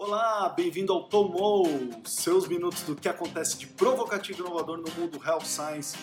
Olá, bem-vindo ao Tomou, seus minutos do que acontece de provocativo e inovador no mundo Health Science.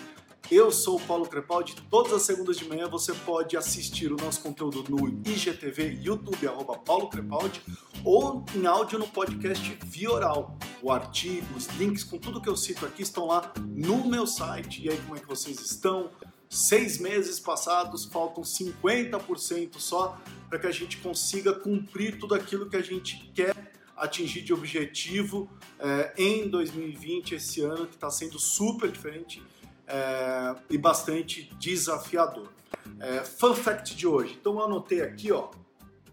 Eu sou o Paulo Crepaldi. Todas as segundas de manhã você pode assistir o nosso conteúdo no IGTV, YouTube, arroba Paulo Crepaldi, ou em áudio no podcast Via Oral. O artigo, os links com tudo que eu cito aqui estão lá no meu site. E aí, como é que vocês estão? Seis meses passados, faltam 50% só para que a gente consiga cumprir tudo aquilo que a gente quer atingir de objetivo é, em 2020, esse ano que está sendo super diferente é, e bastante desafiador. É, fun fact de hoje. Então eu anotei aqui, ó.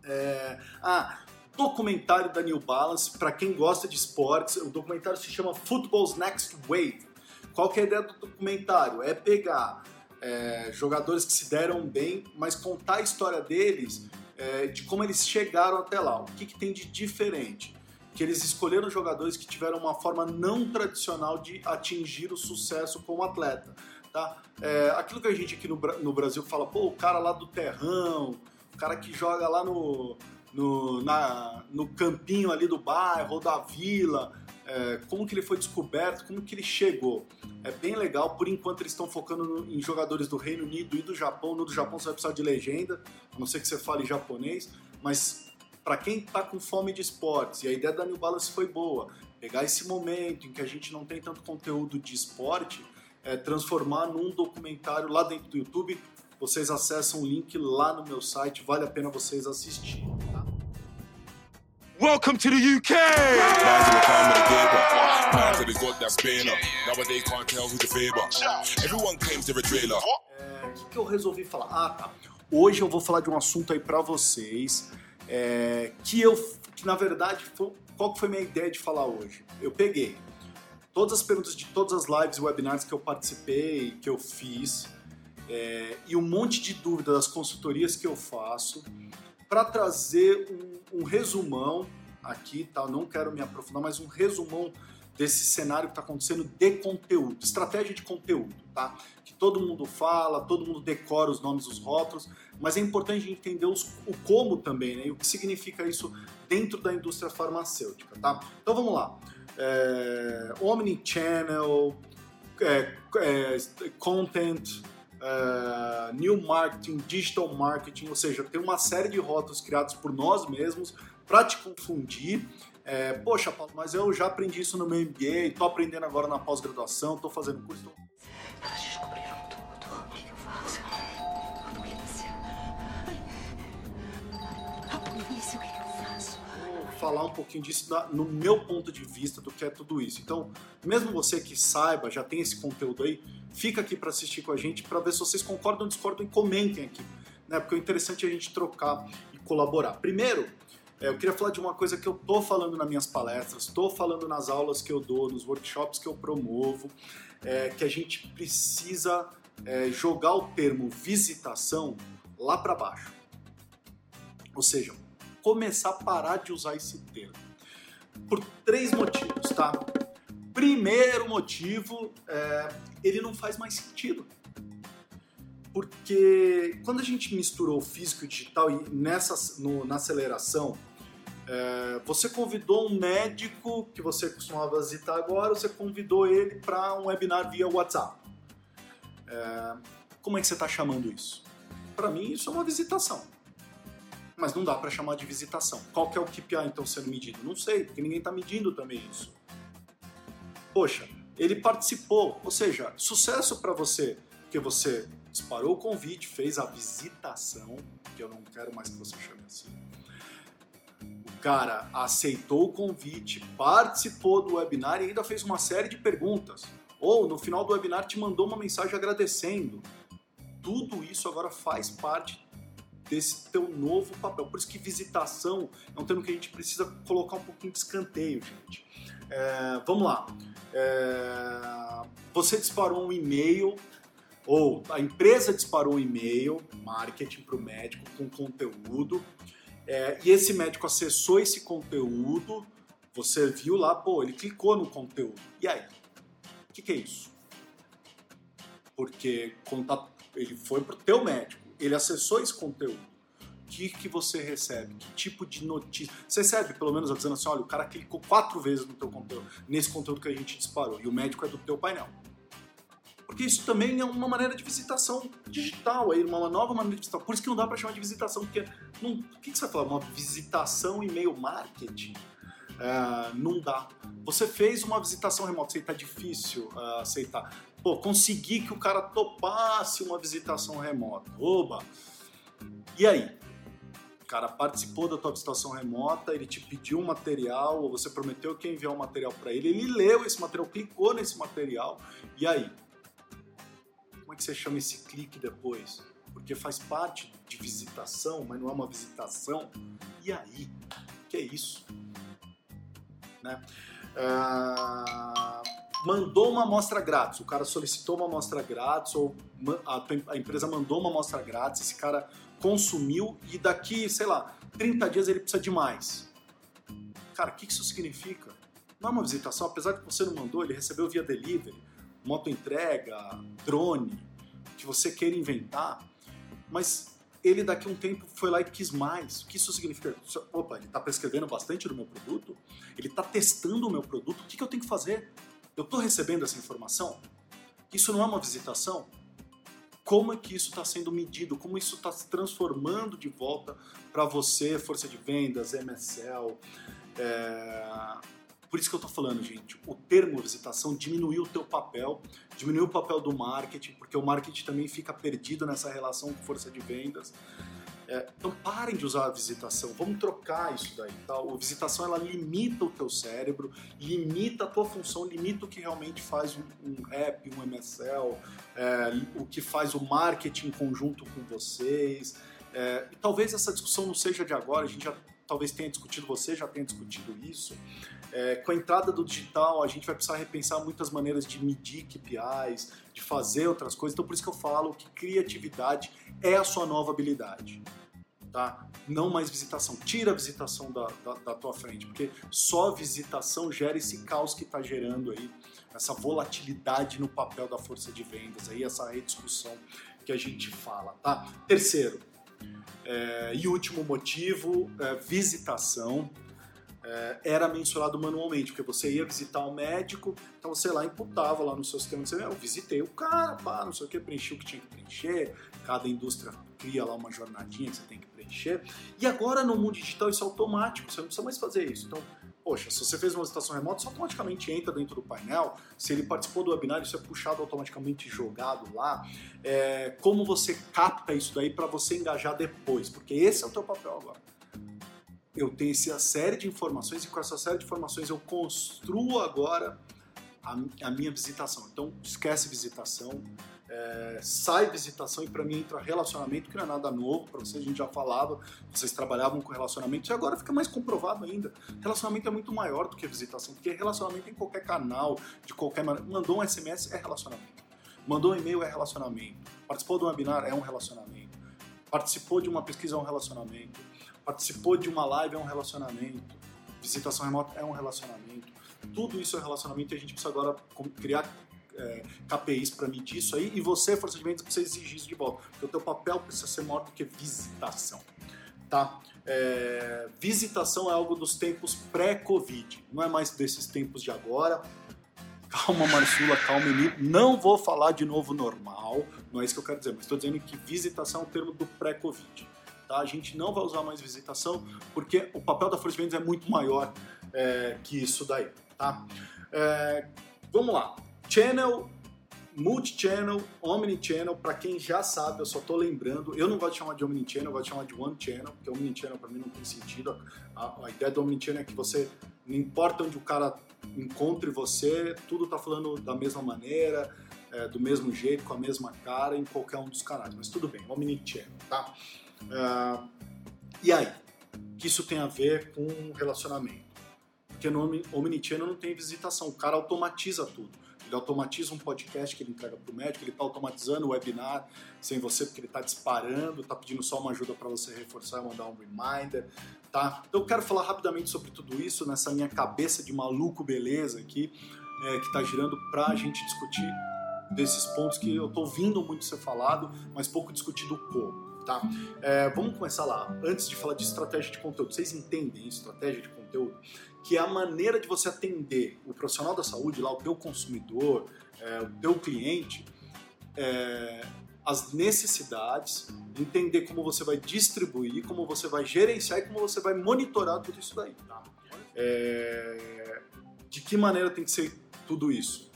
É, ah, documentário da New Balance para quem gosta de esportes. O documentário se chama Football's Next Wave. Qual que é a ideia do documentário? É pegar é, jogadores que se deram bem, mas contar a história deles é, de como eles chegaram até lá. O que, que tem de diferente? Que eles escolheram jogadores que tiveram uma forma não tradicional de atingir o sucesso como atleta. Tá? É, aquilo que a gente aqui no, no Brasil fala, pô, o cara lá do terrão, o cara que joga lá no, no, na, no campinho ali do bairro ou da vila, é, como que ele foi descoberto, como que ele chegou. É bem legal, por enquanto eles estão focando no, em jogadores do Reino Unido e do Japão. No do Japão você vai precisar de legenda, a não ser que você fale japonês, mas para quem está com fome de esportes, e a ideia da New Balance foi boa, pegar esse momento em que a gente não tem tanto conteúdo de esporte, é, transformar num documentário lá dentro do YouTube. Vocês acessam o link lá no meu site, vale a pena vocês assistirem. Welcome to the UK! É, o que, que eu resolvi falar? Ah, tá. Hoje eu vou falar de um assunto aí para vocês é, que eu, que na verdade, foi, qual que foi minha ideia de falar hoje? Eu peguei todas as perguntas de todas as lives e webinars que eu participei, que eu fiz, é, e um monte de dúvidas das consultorias que eu faço, para trazer um, um, resumão aqui, tá? não quero me aprofundar, mas um resumão desse cenário que está acontecendo de conteúdo, estratégia de conteúdo, tá? Que todo mundo fala, todo mundo decora os nomes dos rótulos, mas é importante entender os, o como também, né? E o que significa isso dentro da indústria farmacêutica, tá? Então vamos lá. É, Omnichannel, é, é, content, uh, new marketing, digital marketing, ou seja, tem uma série de rótulos criados por nós mesmos para te confundir. É, Poxa, Paulo, mas eu já aprendi isso no meu MBA, estou aprendendo agora na pós-graduação, estou fazendo curso. Tô... Elas descobriram tudo. O que eu faço? A polícia. A polícia, o que eu faço? Vou falar um pouquinho disso no meu ponto de vista do que é tudo isso. Então, mesmo você que saiba, já tem esse conteúdo aí, fica aqui para assistir com a gente para ver se vocês concordam discordam e comentem aqui, né? Porque o interessante é a gente trocar e colaborar. Primeiro, é, eu queria falar de uma coisa que eu tô falando nas minhas palestras, estou falando nas aulas que eu dou, nos workshops que eu promovo, é, que a gente precisa é, jogar o termo visitação lá para baixo. Ou seja, começar a parar de usar esse termo. Por três motivos, tá? Primeiro motivo, é, ele não faz mais sentido. Porque quando a gente misturou físico e digital e nessa, no, na aceleração, é, você convidou um médico que você costumava visitar agora, você convidou ele para um webinar via WhatsApp. É, como é que você está chamando isso? Para mim, isso é uma visitação. Mas não dá para chamar de visitação. Qual que é o KPI então sendo medido? Não sei, porque ninguém está medindo também isso poxa, ele participou, ou seja, sucesso para você, porque você disparou o convite, fez a visitação, que eu não quero mais que você chame assim. O cara aceitou o convite, participou do webinar e ainda fez uma série de perguntas. Ou no final do webinar te mandou uma mensagem agradecendo. Tudo isso agora faz parte desse teu novo papel. Por isso que visitação é um termo que a gente precisa colocar um pouquinho de escanteio, gente. É, vamos lá. É, você disparou um e-mail, ou a empresa disparou um e-mail, marketing para o médico com conteúdo, é, e esse médico acessou esse conteúdo, você viu lá, pô, ele clicou no conteúdo. E aí? O que, que é isso? Porque ele foi para o teu médico, ele acessou esse conteúdo. Que, que você recebe? Que tipo de notícia? Você recebe pelo menos dizendo assim, olha, o cara clicou quatro vezes no teu conteúdo, nesse conteúdo que a gente disparou, e o médico é do teu painel. Porque isso também é uma maneira de visitação digital, aí, uma nova maneira de visitação. Por isso que não dá para chamar de visitação, porque não, o que, que você vai falar? Uma visitação e-mail marketing? É, não dá. Você fez uma visitação remota, sei tá difícil uh, aceitar. Pô, consegui que o cara topasse uma visitação remota. Oba! E aí? O cara participou da tua visitação remota, ele te pediu um material, ou você prometeu que ia enviar um material para ele, ele leu esse material, clicou nesse material, e aí? Como é que você chama esse clique depois? Porque faz parte de visitação, mas não é uma visitação. E aí? Que é isso? Né? Uh mandou uma amostra grátis, o cara solicitou uma amostra grátis, ou a, empresa mandou uma amostra grátis, esse cara consumiu e daqui, sei lá, 30 dias ele precisa de mais. Cara, o que isso significa? Não é uma visitação, apesar de que você não mandou, ele recebeu via delivery, moto entrega, drone, que você queira inventar, mas ele daqui a um tempo foi lá e quis mais. O que isso significa? Opa, ele está prescrevendo bastante do meu produto, ele está testando o meu produto, o que, que eu tenho que fazer? Eu estou recebendo essa informação? Isso não é uma visitação? Como é que isso está sendo medido? Como isso está se transformando de volta para você, força de vendas, MSL? É... Por isso que eu estou falando, gente, o termo visitação diminuiu o teu papel, diminuiu o papel do marketing, porque o marketing também fica perdido nessa relação com força de vendas. É, então parem de usar a visitação, vamos trocar isso daí. Tá? A visitação ela limita o teu cérebro, limita a tua função, limita o que realmente faz um, um rap, um MSL, é, o que faz o marketing em conjunto com vocês. É, e talvez essa discussão não seja de agora, a gente já talvez tenha discutido, você já tenha discutido isso. É, com a entrada do digital, a gente vai precisar repensar muitas maneiras de medir KPIs, de fazer outras coisas. Então, por isso que eu falo que criatividade é a sua nova habilidade. Tá? Não mais visitação. Tira a visitação da, da, da tua frente, porque só visitação gera esse caos que está gerando aí, essa volatilidade no papel da força de vendas, aí, essa rediscussão que a gente fala. Tá? Terceiro, é, e último motivo, é, visitação é, era mensurado manualmente, porque você ia visitar o um médico, então você lá imputava lá no seu sistema, você, eu visitei o cara, pá, não sei o que, preenchi o que tinha que preencher, cada indústria cria lá uma jornadinha que você tem que e agora no mundo digital isso é automático, você não precisa mais fazer isso, então poxa, se você fez uma visitação remota, isso automaticamente entra dentro do painel. Se ele participou do webinar, isso é puxado automaticamente jogado lá. É, como você capta isso daí para você engajar depois? Porque esse é o teu papel agora eu tenho essa série de informações e com essa série de informações eu construo agora a, a minha visitação. Então, esquece visitação, é, sai visitação e para mim entra relacionamento, que não é nada novo para vocês, a gente já falava, vocês trabalhavam com relacionamento e agora fica mais comprovado ainda. Relacionamento é muito maior do que visitação, porque relacionamento em qualquer canal, de qualquer maneira. Mandou um SMS é relacionamento. Mandou um e-mail é relacionamento. Participou de um webinar é um relacionamento. Participou de uma pesquisa é um relacionamento participou de uma live é um relacionamento, visitação remota é um relacionamento. Tudo isso é relacionamento e a gente precisa agora criar é, KPIs para medir isso aí e você, força de vendas, precisa exigir isso de volta. Porque o teu papel precisa ser maior do que visitação. Tá? É, visitação é algo dos tempos pré-Covid, não é mais desses tempos de agora. Calma, Marcula, calma, Emílio. Não vou falar de novo normal, não é isso que eu quero dizer, mas estou dizendo que visitação é um termo do pré-Covid. Tá? A gente não vai usar mais visitação porque o papel da força de vendas é muito maior é, que isso daí. Tá? É, vamos lá. Channel, multi-channel, omni-channel, para quem já sabe, eu só estou lembrando, eu não gosto de chamar de omni-channel, eu gosto de chamar de one-channel, porque omni-channel para mim não tem sentido. A, a ideia do omni-channel é que você, não importa onde o cara encontre você, tudo está falando da mesma maneira, é, do mesmo jeito, com a mesma cara, em qualquer um dos canais. Mas tudo bem, omni-channel, tá? Uh, e aí? Que isso tem a ver com relacionamento? Porque no Omnichannel não tem visitação, o cara automatiza tudo. Ele automatiza um podcast que ele entrega para o médico, ele está automatizando o webinar sem você, porque ele está disparando, está pedindo só uma ajuda para você reforçar e mandar um reminder. Tá? Então eu quero falar rapidamente sobre tudo isso nessa minha cabeça de maluco beleza aqui, é, que está girando para a gente discutir desses pontos que eu estou ouvindo muito ser falado, mas pouco discutido como. Tá? É, vamos começar lá. Antes de falar de estratégia de conteúdo, vocês entendem estratégia de conteúdo? Que é a maneira de você atender o profissional da saúde, lá, o teu consumidor, é, o teu cliente, é, as necessidades, entender como você vai distribuir, como você vai gerenciar e como você vai monitorar tudo isso daí. Tá? É, de que maneira tem que ser tudo isso?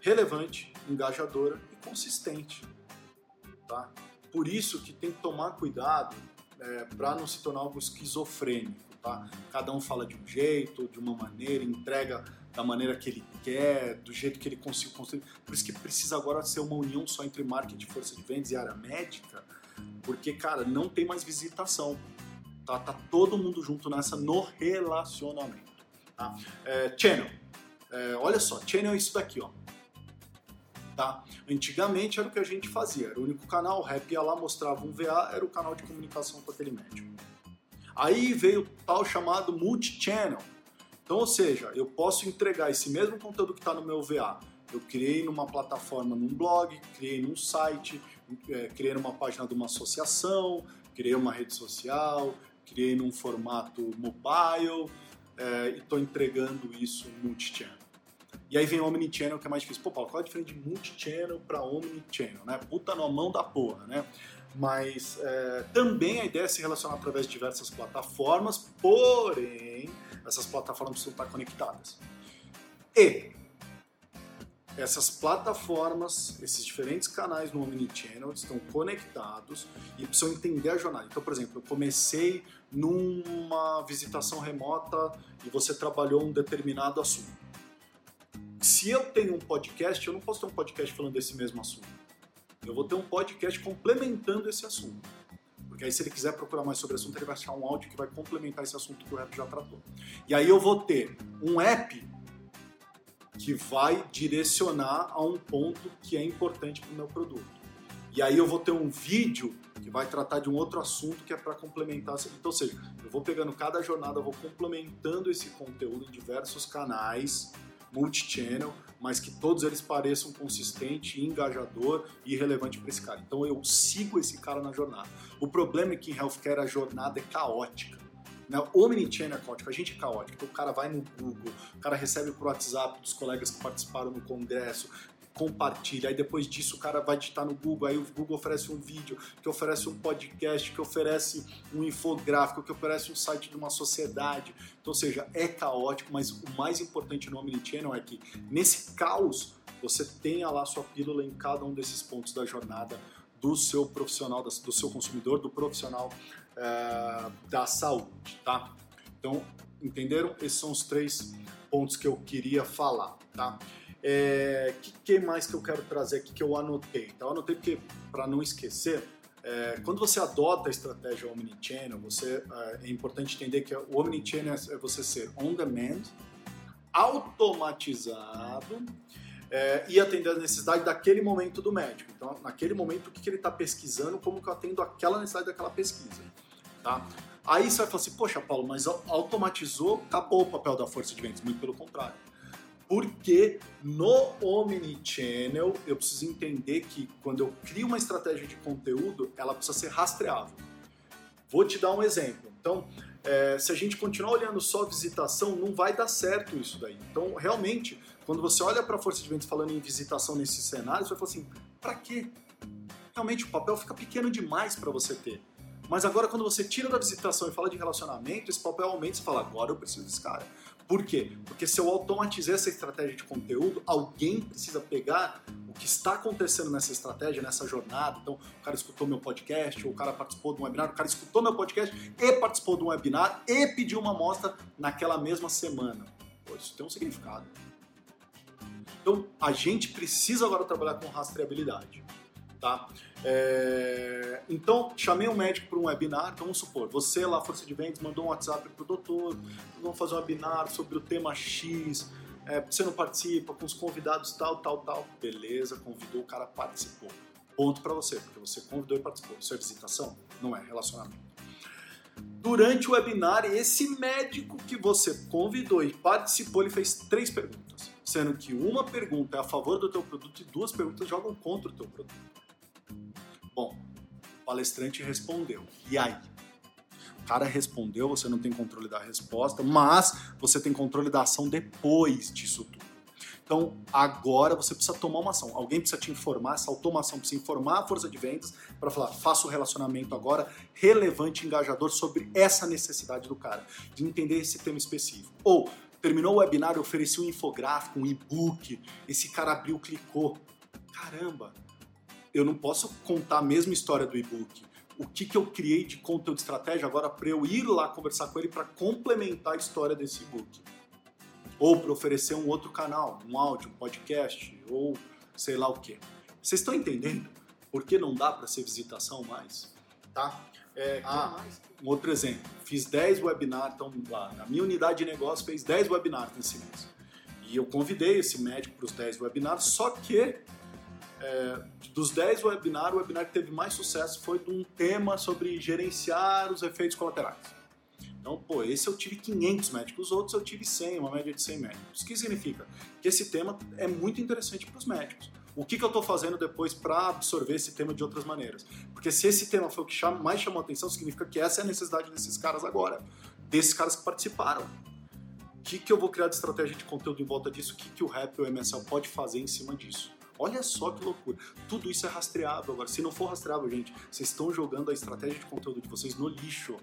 Relevante, engajadora e consistente. Tá? Por isso que tem que tomar cuidado é, para não se tornar algo esquizofrênico. Tá? Cada um fala de um jeito, de uma maneira, entrega da maneira que ele quer, do jeito que ele consegue construir. Por isso que precisa agora ser uma união só entre marketing, força de vendas e área médica, porque, cara, não tem mais visitação. Tá, tá todo mundo junto nessa no relacionamento. Tá? É, channel. É, olha só, channel é isso daqui, ó. Tá? Antigamente era o que a gente fazia, era o único canal, o rap ia lá, mostrava um VA, era o canal de comunicação com aquele médico. Aí veio o tal chamado multi-channel. Então, ou seja, eu posso entregar esse mesmo conteúdo que está no meu VA. Eu criei numa plataforma, num blog, criei num site, é, criei numa página de uma associação, criei uma rede social, criei num formato mobile é, e estou entregando isso multi-channel. E aí vem Omnichannel, que é mais difícil. Pô, Paulo, qual é a diferença de multi-channel para Omnichannel, né? Puta na mão da porra, né? Mas é, também a ideia é se relacionar através de diversas plataformas, porém, essas plataformas precisam estar conectadas. E essas plataformas, esses diferentes canais no Omnichannel estão conectados e precisam entender a jornada. Então, por exemplo, eu comecei numa visitação remota e você trabalhou um determinado assunto se eu tenho um podcast, eu não posso ter um podcast falando desse mesmo assunto. Eu vou ter um podcast complementando esse assunto. Porque aí, se ele quiser procurar mais sobre o assunto, ele vai achar um áudio que vai complementar esse assunto que o rap já tratou. E aí eu vou ter um app que vai direcionar a um ponto que é importante para o meu produto. E aí eu vou ter um vídeo que vai tratar de um outro assunto que é para complementar. Então, ou seja, eu vou pegando cada jornada, vou complementando esse conteúdo em diversos canais multi-channel, mas que todos eles pareçam consistente, engajador e relevante para esse cara. Então eu sigo esse cara na jornada. O problema é que em healthcare a jornada é caótica. Né? O Omnichannel é caótico, a gente é caótico. Então o cara vai no Google, o cara recebe por WhatsApp dos colegas que participaram no congresso, compartilha. Aí depois disso o cara vai digitar no Google, aí o Google oferece um vídeo, que oferece um podcast, que oferece um infográfico, que oferece um site de uma sociedade. Então, ou seja, é caótico, mas o mais importante no Omnichannel é que nesse caos você tenha lá sua pílula em cada um desses pontos da jornada do seu profissional, do seu consumidor, do profissional é, da saúde, tá? Então, entenderam? Esses são os três pontos que eu queria falar, tá? É, que, que mais que eu quero trazer aqui que eu anotei? Então, eu anotei porque, para não esquecer, é, quando você adota a estratégia Omnichannel, você, é, é importante entender que o Omnichannel é você ser on demand, automatizado é, e atender a necessidade daquele momento do médico. Então, naquele momento, o que, que ele está pesquisando, como que eu atendo aquela necessidade daquela pesquisa. Tá? Aí você vai falar assim, poxa, Paulo, mas automatizou, acabou o papel da força de vendas. Muito pelo contrário porque no Omnichannel eu preciso entender que quando eu crio uma estratégia de conteúdo, ela precisa ser rastreável. Vou te dar um exemplo. Então, é, se a gente continuar olhando só visitação, não vai dar certo isso daí. Então, realmente, quando você olha para a força de vendas falando em visitação nesse cenário, você vai falar assim: para quê? Realmente, o papel fica pequeno demais para você ter. Mas agora, quando você tira da visitação e fala de relacionamento, esse papel aumenta e você fala: agora eu preciso desse cara. Por quê? Porque se eu automatizar essa estratégia de conteúdo, alguém precisa pegar o que está acontecendo nessa estratégia, nessa jornada. Então, o cara escutou meu podcast, ou o cara participou de um webinar, o cara escutou meu podcast e participou de um webinar e pediu uma amostra naquela mesma semana. Pô, isso tem um significado. Então, a gente precisa agora trabalhar com rastreabilidade. Tá? É... Então, chamei um médico para um webinar. Então, vamos supor, você lá, Força de Vendas, mandou um WhatsApp para o doutor, vamos fazer um webinar sobre o tema X, é, você não participa, com os convidados tal, tal, tal. Beleza, convidou, o cara participou. Ponto para você, porque você convidou e participou. Isso é visitação? Não é, relacionamento. Durante o webinar, esse médico que você convidou e participou, ele fez três perguntas. Sendo que uma pergunta é a favor do teu produto e duas perguntas jogam contra o teu produto. Bom, palestrante respondeu. E aí? O cara respondeu, você não tem controle da resposta, mas você tem controle da ação depois disso tudo. Então, agora você precisa tomar uma ação. Alguém precisa te informar, essa automação precisa informar a força de vendas para falar, faça o relacionamento agora relevante, engajador sobre essa necessidade do cara, de entender esse tema específico. Ou, terminou o webinar, eu ofereci um infográfico, um e-book, esse cara abriu, clicou. Caramba, eu não posso contar a mesma história do e-book. O que, que eu criei de conteúdo de estratégia agora para eu ir lá conversar com ele para complementar a história desse e-book? ou para oferecer um outro canal, um áudio, um podcast, ou sei lá o que. Vocês estão entendendo por que não dá para ser visitação mais? Tá? É, ah, um outro exemplo. Fiz 10 webinars, então lá, na minha unidade de negócio fez 10 webinars nesse mês. E eu convidei esse médico para os 10 webinars, só que é, dos 10 webinars, o webinar que teve mais sucesso foi de um tema sobre gerenciar os efeitos colaterais. Então, pô, esse eu tive 500 médicos, os outros eu tive 100, uma média de 100 médicos. O que significa? Que esse tema é muito interessante para os médicos. O que, que eu estou fazendo depois para absorver esse tema de outras maneiras? Porque se esse tema foi o que mais chamou atenção, significa que essa é a necessidade desses caras agora, desses caras que participaram. O que, que eu vou criar de estratégia de conteúdo em volta disso? O que, que o Rap e o MSL pode fazer em cima disso? Olha só que loucura. Tudo isso é rastreável agora. Se não for rastreável, gente, vocês estão jogando a estratégia de conteúdo de vocês no lixo.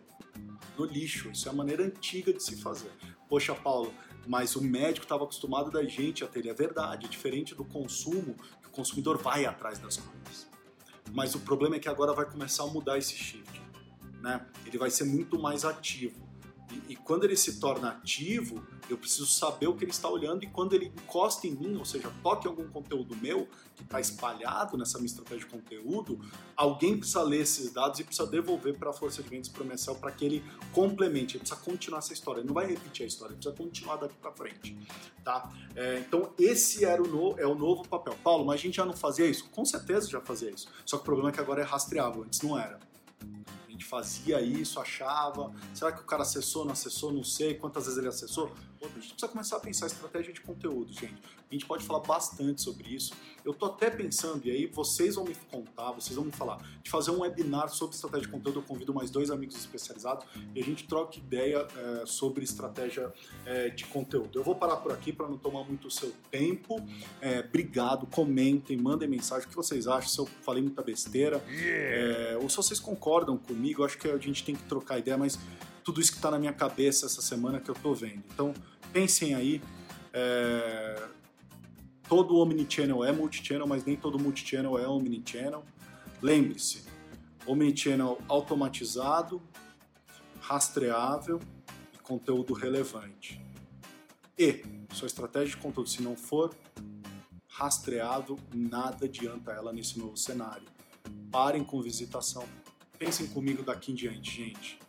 No lixo. Isso é a maneira antiga de se fazer. Poxa, Paulo, mas o médico estava acostumado da gente a ter. É verdade. É diferente do consumo, que o consumidor vai atrás das coisas. Mas o problema é que agora vai começar a mudar esse shift. Né? Ele vai ser muito mais ativo. E, e, quando ele se torna ativo, eu preciso saber o que ele está olhando e quando ele encosta em mim, ou seja, toque algum conteúdo meu que está espalhado nessa minha estratégia de conteúdo, alguém precisa ler esses dados e precisa devolver para a força de vendas MSL para que ele complemente, ele precisa continuar essa história, ele não vai repetir a história, ele precisa continuar daqui para frente, tá? É, então esse era o no, é o novo papel. Paulo, mas a gente já não fazia isso? Com certeza já fazia isso. Só que o problema é que agora é rastreável, antes não era gente fazia isso, achava. Será que o cara acessou, não acessou, não sei. Quantas vezes ele acessou? A gente precisa começar a pensar estratégia de conteúdo, gente. A gente pode falar bastante sobre isso. Eu tô até pensando, e aí vocês vão me contar, vocês vão me falar, de fazer um webinar sobre estratégia de conteúdo. Eu convido mais dois amigos especializados e a gente troca ideia é, sobre estratégia é, de conteúdo. Eu vou parar por aqui para não tomar muito o seu tempo. É, obrigado, comentem, mandem mensagem o que vocês acham, se eu falei muita besteira. Ou se vocês concordam comigo, acho que a gente tem que trocar ideia, mas tudo isso que está na minha cabeça essa semana que eu estou vendo. Então, pensem aí. É... Todo omnichannel é multichannel, mas nem todo multichannel é omnichannel. Lembre-se, omnichannel automatizado, rastreável e conteúdo relevante. E sua estratégia de conteúdo, se não for rastreável, nada adianta ela nesse novo cenário. Parem com visitação. Pensem comigo daqui em diante, gente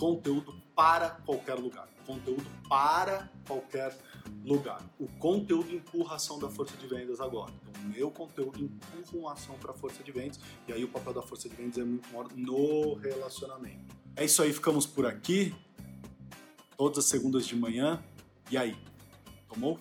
conteúdo para qualquer lugar. Conteúdo para qualquer lugar. O conteúdo empurra a ação da força de vendas agora. Então, o meu conteúdo empurra uma ação para a força de vendas, e aí o papel da força de vendas é muito maior no relacionamento. É isso aí, ficamos por aqui. Todas as segundas de manhã. E aí? Tomou?